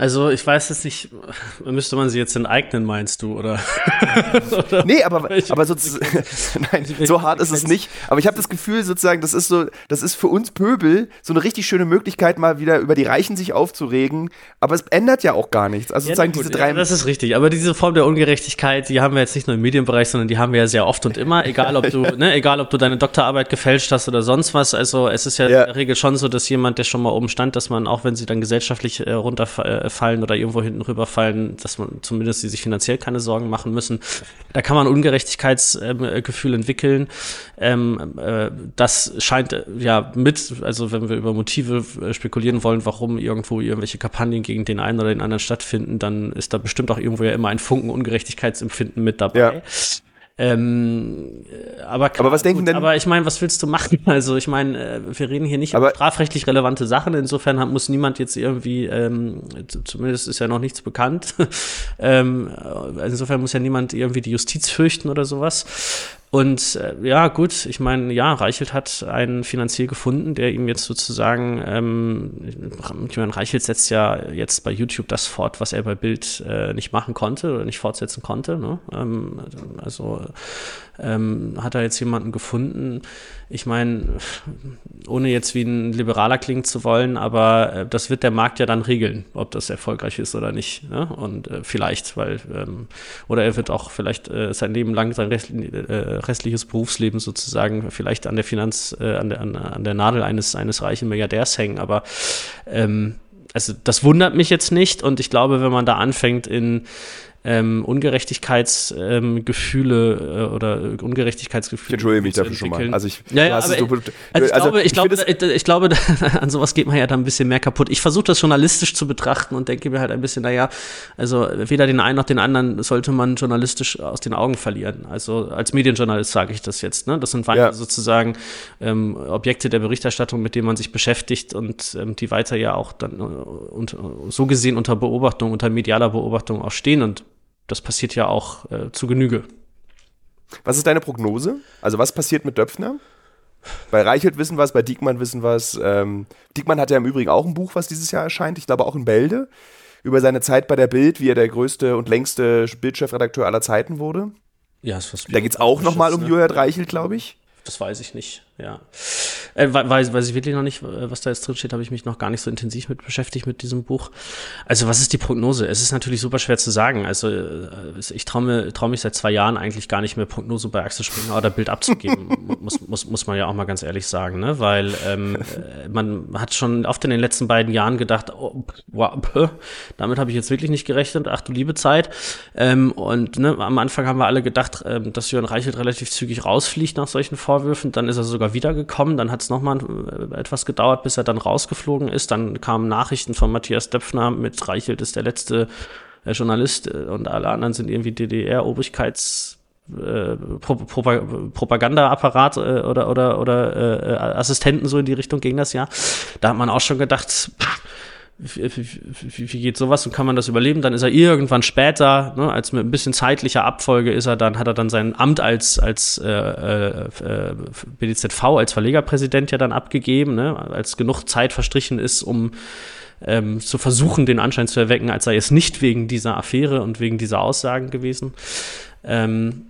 Also ich weiß jetzt nicht, [laughs] müsste man sie jetzt enteignen, meinst du, oder? [laughs] oder nee, aber, aber so, [laughs] nein, so hart ist es nicht. Aber ich habe das Gefühl sozusagen, das ist so, das ist für uns Pöbel so eine richtig schöne Möglichkeit, mal wieder über die Reichen sich aufzuregen. Aber es ändert ja auch gar nichts. Also ja, sozusagen gut, diese drei. Ja, das ist richtig. Aber diese Form der Ungerechtigkeit, die haben wir jetzt nicht nur im Medienbereich, sondern die haben wir ja sehr oft und immer. Egal, ob du, ne, egal, ob du deine Doktorarbeit gefälscht hast oder sonst was. Also es ist ja, ja, in der Regel schon so, dass jemand, der schon mal oben stand, dass man auch, wenn sie dann gesellschaftlich äh, runterfallen, äh, fallen oder irgendwo hinten rüberfallen, dass man zumindest die sich finanziell keine Sorgen machen müssen. Da kann man Ungerechtigkeitsgefühl entwickeln. Ähm, äh, das scheint äh, ja mit, also wenn wir über Motive äh, spekulieren wollen, warum irgendwo irgendwelche Kampagnen gegen den einen oder den anderen stattfinden, dann ist da bestimmt auch irgendwo ja immer ein Funken Ungerechtigkeitsempfinden mit dabei. Ja. Ähm, aber, aber was denken gut, denn? Aber ich meine, was willst du machen? [laughs] Also ich meine, äh, wir reden hier nicht aber, über strafrechtlich relevante Sachen. Insofern hat, muss niemand jetzt irgendwie, ähm, zumindest ist ja noch nichts bekannt. [laughs] ähm, insofern muss ja niemand irgendwie die Justiz fürchten oder sowas. Und äh, ja, gut, ich meine, ja, Reichelt hat einen Finanzier gefunden, der ihm jetzt sozusagen, ähm, ich meine, Reichelt setzt ja jetzt bei YouTube das fort, was er bei Bild äh, nicht machen konnte oder nicht fortsetzen konnte. Ne? Ähm, also ähm, hat er jetzt jemanden gefunden. Ich meine, ohne jetzt wie ein Liberaler klingen zu wollen, aber äh, das wird der Markt ja dann regeln, ob das erfolgreich ist oder nicht. Ne? Und äh, vielleicht, weil, ähm, oder er wird auch vielleicht äh, sein Leben lang, sein rest, äh, restliches Berufsleben sozusagen vielleicht an der Finanz, äh, an, der, an, an der Nadel eines, eines reichen Milliardärs hängen. Aber ähm, also das wundert mich jetzt nicht und ich glaube, wenn man da anfängt in ähm, Ungerechtigkeitsgefühle ähm, äh, oder Ungerechtigkeitsgefühle. Ich entschuldige mich dafür schon mal. Also ich, ja, ja, aber, du, also ich also glaube, ich, glaube, ich, ich glaube, [laughs] an sowas geht man ja da ein bisschen mehr kaputt. Ich versuche das journalistisch zu betrachten und denke mir halt ein bisschen, naja, also weder den einen noch den anderen sollte man journalistisch aus den Augen verlieren. Also als Medienjournalist sage ich das jetzt. Ne? Das sind weiter ja. sozusagen ähm, Objekte der Berichterstattung, mit denen man sich beschäftigt und ähm, die weiter ja auch dann äh, und, so gesehen unter Beobachtung, unter medialer Beobachtung auch stehen und das passiert ja auch äh, zu Genüge. Was ist deine Prognose? Also was passiert mit Döpfner? Bei Reichelt wissen wir es, bei Diekmann wissen wir es. Ähm, Diekmann hat ja im Übrigen auch ein Buch, was dieses Jahr erscheint, ich glaube auch in Bälde, über seine Zeit bei der Bild, wie er der größte und längste Bildchefredakteur aller Zeiten wurde. Ja, ist was Da geht es auch nochmal um ne? Julian Reichelt, glaube ich. Das weiß ich nicht, ja. Äh, weiß, weiß ich wirklich noch nicht, was da jetzt drin steht, habe ich mich noch gar nicht so intensiv mit beschäftigt mit diesem Buch. Also was ist die Prognose? Es ist natürlich super schwer zu sagen. Also äh, ich traue trau mich seit zwei Jahren eigentlich gar nicht mehr Prognose bei Axel Springer oder Bild abzugeben, [laughs] muss, muss, muss man ja auch mal ganz ehrlich sagen, ne? weil ähm, äh, man hat schon oft in den letzten beiden Jahren gedacht, oh, wow, damit habe ich jetzt wirklich nicht gerechnet, ach du liebe Zeit. Ähm, und ne, am Anfang haben wir alle gedacht, ähm, dass Jörn Reichelt relativ zügig rausfliegt nach solchen Vorwürfen. Dann ist er sogar wiedergekommen. Dann hat es nochmal äh, etwas gedauert, bis er dann rausgeflogen ist. Dann kamen Nachrichten von Matthias Döpfner mit Reichelt ist der letzte äh, Journalist äh, und alle anderen sind irgendwie DDR-Obrigkeits- äh, Pro Propagandaapparat äh, oder oder oder äh, Assistenten so in die Richtung ging das ja. Da hat man auch schon gedacht, pff, wie, wie, wie geht sowas und kann man das überleben? Dann ist er irgendwann später, ne, als mit ein bisschen zeitlicher Abfolge ist er dann, hat er dann sein Amt als, als äh, äh, BDZV, als Verlegerpräsident ja dann abgegeben, ne, als genug Zeit verstrichen ist, um ähm, zu versuchen, den Anschein zu erwecken, als sei es nicht wegen dieser Affäre und wegen dieser Aussagen gewesen. Ähm,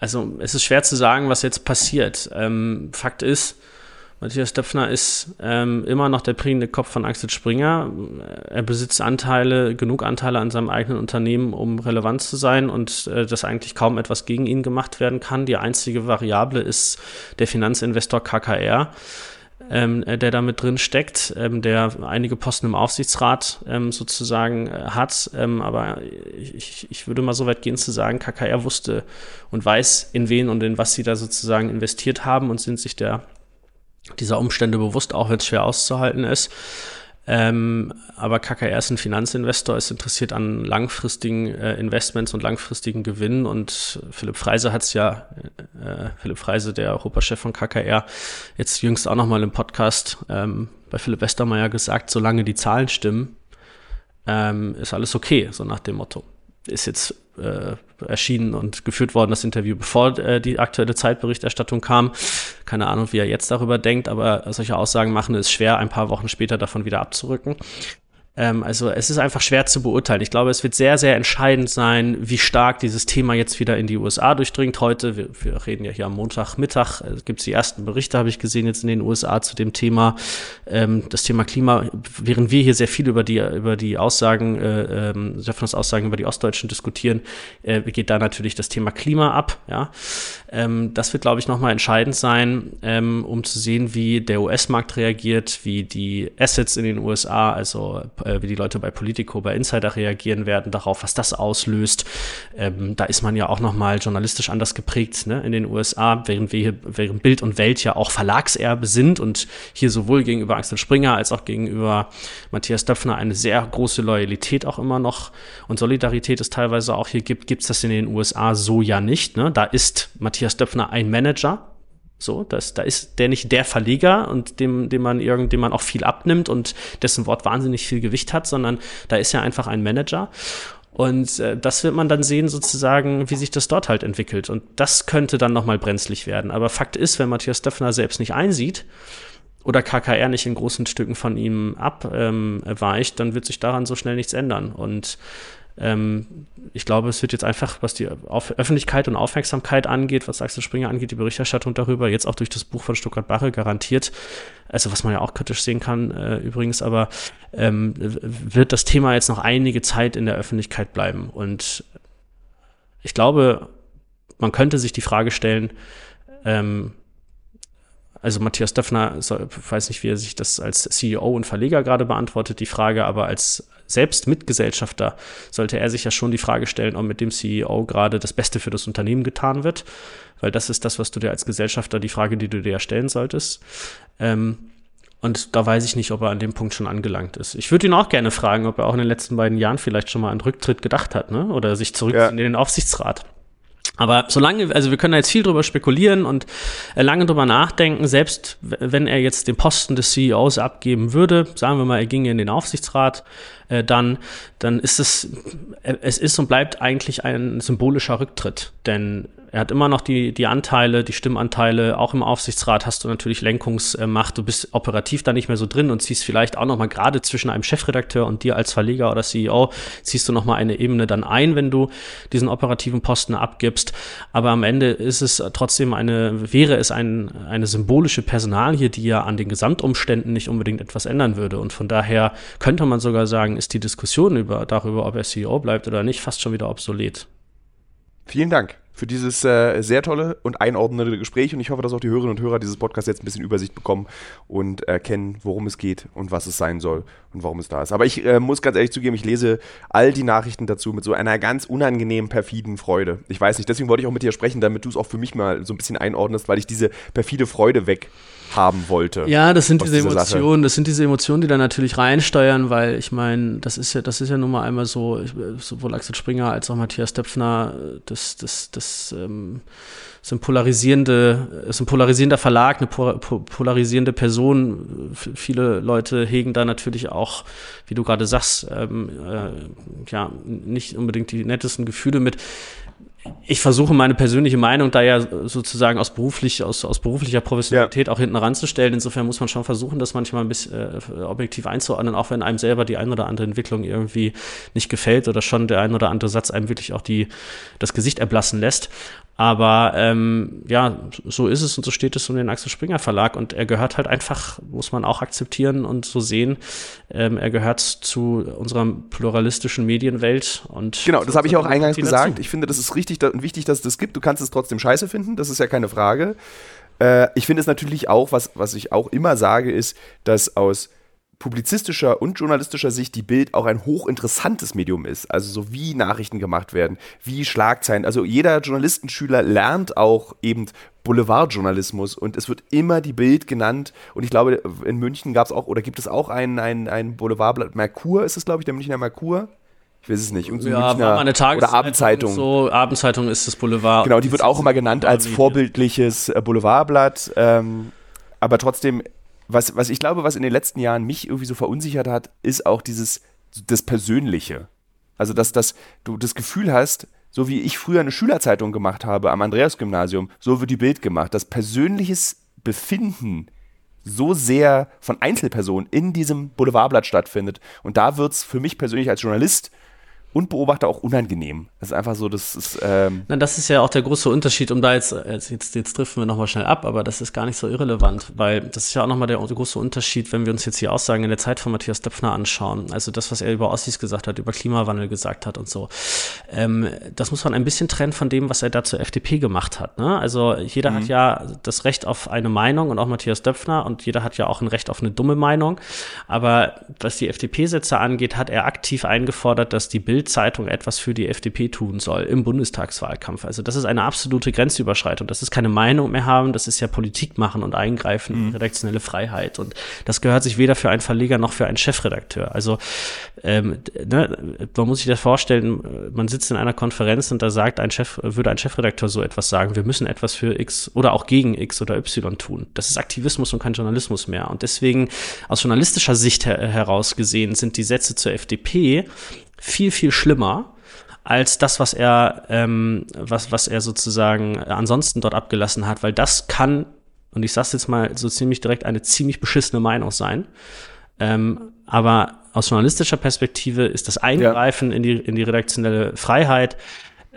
also es ist schwer zu sagen, was jetzt passiert. Ähm, Fakt ist, Matthias Döpfner ist ähm, immer noch der prägende Kopf von Axel Springer. Er besitzt Anteile, genug Anteile an seinem eigenen Unternehmen, um relevant zu sein und äh, dass eigentlich kaum etwas gegen ihn gemacht werden kann. Die einzige Variable ist der Finanzinvestor KKR ähm, äh, der da mit drin steckt, ähm, der einige Posten im Aufsichtsrat ähm, sozusagen äh, hat. Ähm, aber ich, ich würde mal so weit gehen zu sagen, KKR wusste und weiß, in wen und in was sie da sozusagen investiert haben und sind sich der dieser Umstände bewusst, auch wenn es schwer auszuhalten ist. Ähm, aber KKR ist ein Finanzinvestor, ist interessiert an langfristigen äh, Investments und langfristigen Gewinnen. Und Philipp Freise hat es ja, äh, Philipp Freise, der Europachef von KKR, jetzt jüngst auch nochmal im Podcast ähm, bei Philipp Westermeier gesagt, solange die Zahlen stimmen, ähm, ist alles okay, so nach dem Motto. Ist jetzt äh, erschienen und geführt worden, das Interview, bevor äh, die aktuelle Zeitberichterstattung kam. Keine Ahnung, wie er jetzt darüber denkt, aber solche Aussagen machen es schwer, ein paar Wochen später davon wieder abzurücken. Ähm, also es ist einfach schwer zu beurteilen. Ich glaube, es wird sehr, sehr entscheidend sein, wie stark dieses Thema jetzt wieder in die USA durchdringt. Heute, wir, wir reden ja hier am Montagmittag, äh, gibt es die ersten Berichte, habe ich gesehen, jetzt in den USA zu dem Thema. Ähm, das Thema Klima, während wir hier sehr viel über die, über die Aussagen, äh, ähm, Aussagen über die Ostdeutschen diskutieren, äh, geht da natürlich das Thema Klima ab. Ja, ähm, Das wird, glaube ich, nochmal entscheidend sein, ähm, um zu sehen, wie der US-Markt reagiert, wie die Assets in den USA, also äh, wie die Leute bei Politico, bei Insider reagieren werden darauf, was das auslöst. Ähm, da ist man ja auch nochmal journalistisch anders geprägt ne, in den USA, während wir hier, während Bild und Welt ja auch Verlagserbe sind und hier sowohl gegenüber Axel Springer als auch gegenüber Matthias Döpfner eine sehr große Loyalität auch immer noch und Solidarität es teilweise auch hier gibt, gibt es das in den USA so ja nicht. Ne? Da ist Matthias Döpfner ein Manager, so, das, da ist der nicht der Verleger und dem, dem man irgend, dem man auch viel abnimmt und dessen Wort wahnsinnig viel Gewicht hat, sondern da ist ja einfach ein Manager. Und äh, das wird man dann sehen, sozusagen, wie sich das dort halt entwickelt. Und das könnte dann nochmal brenzlig werden. Aber Fakt ist, wenn Matthias Döpfner selbst nicht einsieht oder KKR nicht in großen Stücken von ihm abweicht, ähm, dann wird sich daran so schnell nichts ändern. Und ähm, ich glaube, es wird jetzt einfach, was die Auf Öffentlichkeit und Aufmerksamkeit angeht, was Axel Springer angeht, die Berichterstattung darüber, jetzt auch durch das Buch von Stuttgart Barre garantiert, also was man ja auch kritisch sehen kann äh, übrigens, aber ähm, wird das Thema jetzt noch einige Zeit in der Öffentlichkeit bleiben. Und ich glaube, man könnte sich die Frage stellen, ähm, also Matthias Döpfner, weiß nicht, wie er sich das als CEO und Verleger gerade beantwortet, die Frage, aber als selbst Mitgesellschafter sollte er sich ja schon die Frage stellen, ob mit dem CEO gerade das Beste für das Unternehmen getan wird, weil das ist das, was du dir als Gesellschafter, die Frage, die du dir stellen solltest. Ähm, und da weiß ich nicht, ob er an dem Punkt schon angelangt ist. Ich würde ihn auch gerne fragen, ob er auch in den letzten beiden Jahren vielleicht schon mal an Rücktritt gedacht hat, ne? Oder sich zurück ja. in den Aufsichtsrat. Aber solange, also wir können da jetzt viel drüber spekulieren und äh, lange drüber nachdenken, selbst wenn er jetzt den Posten des CEOs abgeben würde, sagen wir mal, er ginge in den Aufsichtsrat, äh, dann, dann ist es, äh, es ist und bleibt eigentlich ein symbolischer Rücktritt. Denn er hat immer noch die, die Anteile, die Stimmanteile. Auch im Aufsichtsrat hast du natürlich Lenkungsmacht. Du bist operativ da nicht mehr so drin und ziehst vielleicht auch noch mal gerade zwischen einem Chefredakteur und dir als Verleger oder CEO, ziehst du noch mal eine Ebene dann ein, wenn du diesen operativen Posten abgibst. Aber am Ende ist es trotzdem eine, wäre es ein, eine symbolische Personalie, die ja an den Gesamtumständen nicht unbedingt etwas ändern würde. Und von daher könnte man sogar sagen, ist die Diskussion über, darüber, ob er CEO bleibt oder nicht, fast schon wieder obsolet. Vielen Dank für dieses äh, sehr tolle und einordnende Gespräch und ich hoffe, dass auch die Hörerinnen und Hörer dieses Podcasts jetzt ein bisschen Übersicht bekommen und erkennen, worum es geht und was es sein soll und warum es da ist. Aber ich äh, muss ganz ehrlich zugeben, ich lese all die Nachrichten dazu mit so einer ganz unangenehmen, perfiden Freude. Ich weiß nicht, deswegen wollte ich auch mit dir sprechen, damit du es auch für mich mal so ein bisschen einordnest, weil ich diese perfide Freude weg haben wollte. Ja, das sind diese Emotionen, Sache. das sind diese Emotionen, die da natürlich reinsteuern, weil ich meine, das ist ja, das ist ja nun mal einmal so, sowohl Axel Springer als auch Matthias Döpfner, das, das, das ähm, sind polarisierende, ist ein polarisierender Verlag, eine polarisierende Person. Viele Leute hegen da natürlich auch, wie du gerade sagst, ähm, äh, ja, nicht unbedingt die nettesten Gefühle mit ich versuche meine persönliche Meinung da ja sozusagen aus beruflich, aus, aus beruflicher Professionalität ja. auch hinten ranzustellen. Insofern muss man schon versuchen, das manchmal ein bisschen äh, objektiv einzuordnen, auch wenn einem selber die ein oder andere Entwicklung irgendwie nicht gefällt oder schon der ein oder andere Satz einem wirklich auch die, das Gesicht erblassen lässt. Aber ähm, ja, so ist es und so steht es um den Axel Springer Verlag und er gehört halt einfach, muss man auch akzeptieren und so sehen, ähm, er gehört zu unserer pluralistischen Medienwelt und genau, das habe ich auch eingangs gesagt. Dazu. Ich finde, das ist richtig und wichtig, dass es das gibt. Du kannst es trotzdem scheiße finden, das ist ja keine Frage. Äh, ich finde es natürlich auch, was, was ich auch immer sage, ist, dass aus publizistischer und journalistischer Sicht die Bild auch ein hochinteressantes Medium ist. Also so wie Nachrichten gemacht werden, wie Schlagzeilen. Also jeder Journalistenschüler lernt auch eben Boulevardjournalismus und es wird immer die Bild genannt. Und ich glaube, in München gab es auch, oder gibt es auch ein, ein, ein Boulevardblatt, Merkur ist es, glaube ich, der Münchner Merkur. Ich weiß es nicht. Irgend so ja, Münchner eine Tages oder Abendzeitung. So, Abendzeitung ist das Boulevard. Genau, die wird auch immer genannt als vorbildliches äh, Boulevardblatt. Ähm, aber trotzdem was, was ich glaube, was in den letzten Jahren mich irgendwie so verunsichert hat, ist auch dieses, das Persönliche. Also, dass, dass du das Gefühl hast, so wie ich früher eine Schülerzeitung gemacht habe am Andreas-Gymnasium, so wird die Bild gemacht. Das persönliches Befinden so sehr von Einzelpersonen in diesem Boulevardblatt stattfindet. Und da wird es für mich persönlich als Journalist und Beobachter auch unangenehm. Das ist einfach so, das ist. Ähm Na, das ist ja auch der große Unterschied, um da jetzt, jetzt, jetzt, jetzt driften wir nochmal schnell ab, aber das ist gar nicht so irrelevant, weil das ist ja auch nochmal der, der große Unterschied, wenn wir uns jetzt die Aussagen in der Zeit von Matthias Döpfner anschauen. Also das, was er über Ossis gesagt hat, über Klimawandel gesagt hat und so. Ähm, das muss man ein bisschen trennen von dem, was er da zur FDP gemacht hat. Ne? Also jeder mhm. hat ja das Recht auf eine Meinung und auch Matthias Döpfner und jeder hat ja auch ein Recht auf eine dumme Meinung. Aber was die FDP-Sätze angeht, hat er aktiv eingefordert, dass die Bild Bild-Zeitung etwas für die FDP tun soll im Bundestagswahlkampf. Also das ist eine absolute Grenzüberschreitung. Das ist keine Meinung mehr haben, das ist ja Politik machen und eingreifen in mhm. redaktionelle Freiheit. Und das gehört sich weder für einen Verleger noch für einen Chefredakteur. Also ähm, ne, man muss sich das vorstellen, man sitzt in einer Konferenz und da sagt ein Chef, würde ein Chefredakteur so etwas sagen, wir müssen etwas für X oder auch gegen X oder Y tun. Das ist Aktivismus und kein Journalismus mehr. Und deswegen aus journalistischer Sicht her heraus gesehen sind die Sätze zur FDP viel, viel schlimmer als das, was er, ähm, was, was er sozusagen ansonsten dort abgelassen hat, weil das kann, und ich sag's jetzt mal so ziemlich direkt, eine ziemlich beschissene Meinung sein. Ähm, aber aus journalistischer Perspektive ist das Eingreifen ja. in, die, in die redaktionelle Freiheit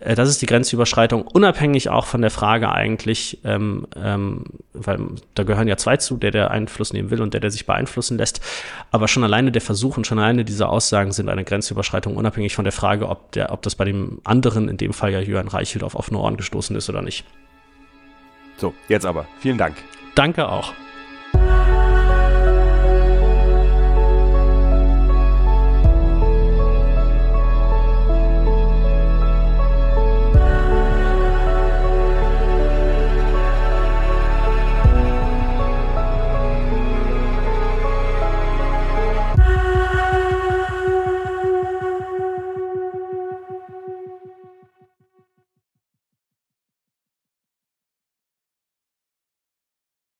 das ist die Grenzüberschreitung, unabhängig auch von der Frage eigentlich, ähm, ähm, weil da gehören ja zwei zu, der, der Einfluss nehmen will und der, der sich beeinflussen lässt. Aber schon alleine der Versuch und schon alleine diese Aussagen sind eine Grenzüberschreitung, unabhängig von der Frage, ob, der, ob das bei dem anderen, in dem Fall ja Jürgen Reichelt, auf offene Ohren gestoßen ist oder nicht. So, jetzt aber. Vielen Dank. Danke auch.